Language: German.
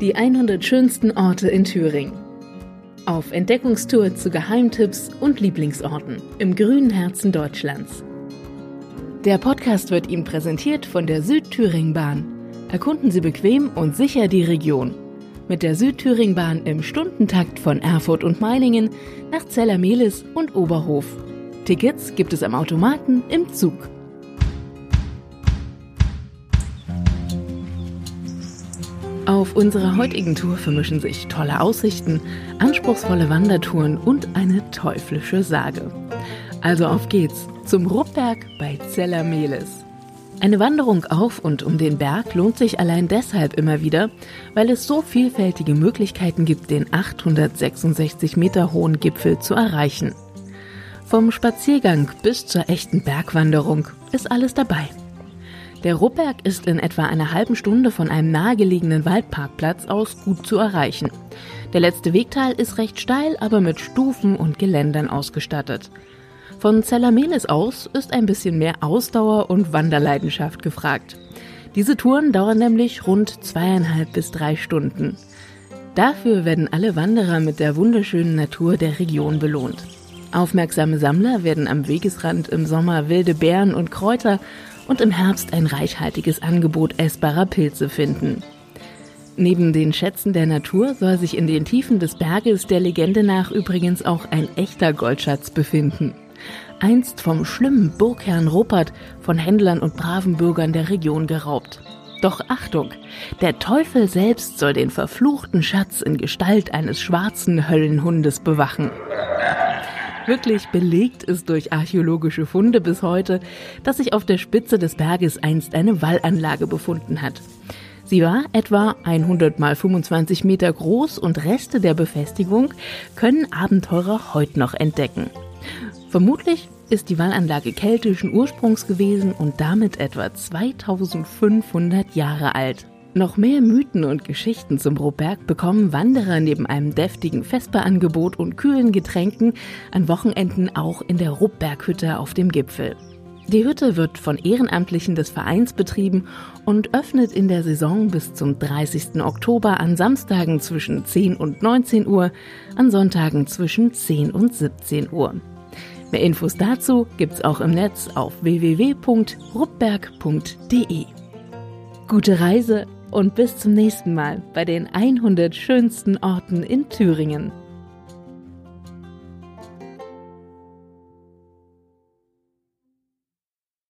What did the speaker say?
Die 100 schönsten Orte in Thüringen. Auf Entdeckungstour zu Geheimtipps und Lieblingsorten im grünen Herzen Deutschlands. Der Podcast wird Ihnen präsentiert von der Südthüringbahn. Erkunden Sie bequem und sicher die Region. Mit der Südthüringbahn im Stundentakt von Erfurt und Meiningen nach Zellermelis und Oberhof. Tickets gibt es am Automaten im Zug. Auf unserer heutigen Tour vermischen sich tolle Aussichten, anspruchsvolle Wandertouren und eine teuflische Sage. Also auf geht's zum Ruppberg bei Zellermelis. Eine Wanderung auf und um den Berg lohnt sich allein deshalb immer wieder, weil es so vielfältige Möglichkeiten gibt, den 866 Meter hohen Gipfel zu erreichen. Vom Spaziergang bis zur echten Bergwanderung ist alles dabei. Der Ruppberg ist in etwa einer halben Stunde von einem nahegelegenen Waldparkplatz aus gut zu erreichen. Der letzte Wegteil ist recht steil, aber mit Stufen und Geländern ausgestattet. Von Zellermelis aus ist ein bisschen mehr Ausdauer und Wanderleidenschaft gefragt. Diese Touren dauern nämlich rund zweieinhalb bis drei Stunden. Dafür werden alle Wanderer mit der wunderschönen Natur der Region belohnt. Aufmerksame Sammler werden am Wegesrand im Sommer wilde Beeren und Kräuter und im Herbst ein reichhaltiges Angebot essbarer Pilze finden. Neben den Schätzen der Natur soll sich in den Tiefen des Berges der Legende nach übrigens auch ein echter Goldschatz befinden. Einst vom schlimmen Burgherrn Ruppert von Händlern und braven Bürgern der Region geraubt. Doch Achtung, der Teufel selbst soll den verfluchten Schatz in Gestalt eines schwarzen Höllenhundes bewachen. Wirklich belegt ist durch archäologische Funde bis heute, dass sich auf der Spitze des Berges einst eine Wallanlage befunden hat. Sie war etwa 100 mal 25 Meter groß und Reste der Befestigung können Abenteurer heute noch entdecken. Vermutlich ist die Wallanlage keltischen Ursprungs gewesen und damit etwa 2500 Jahre alt. Noch mehr Mythen und Geschichten zum Broberg bekommen Wanderer neben einem deftigen Vesperangebot und kühlen Getränken an Wochenenden auch in der Ruppberghütte auf dem Gipfel. Die Hütte wird von Ehrenamtlichen des Vereins betrieben und öffnet in der Saison bis zum 30. Oktober an Samstagen zwischen 10 und 19 Uhr, an Sonntagen zwischen 10 und 17 Uhr. Mehr Infos dazu gibt's auch im Netz auf www.ruppberg.de. Gute Reise und bis zum nächsten Mal bei den 100 schönsten Orten in Thüringen.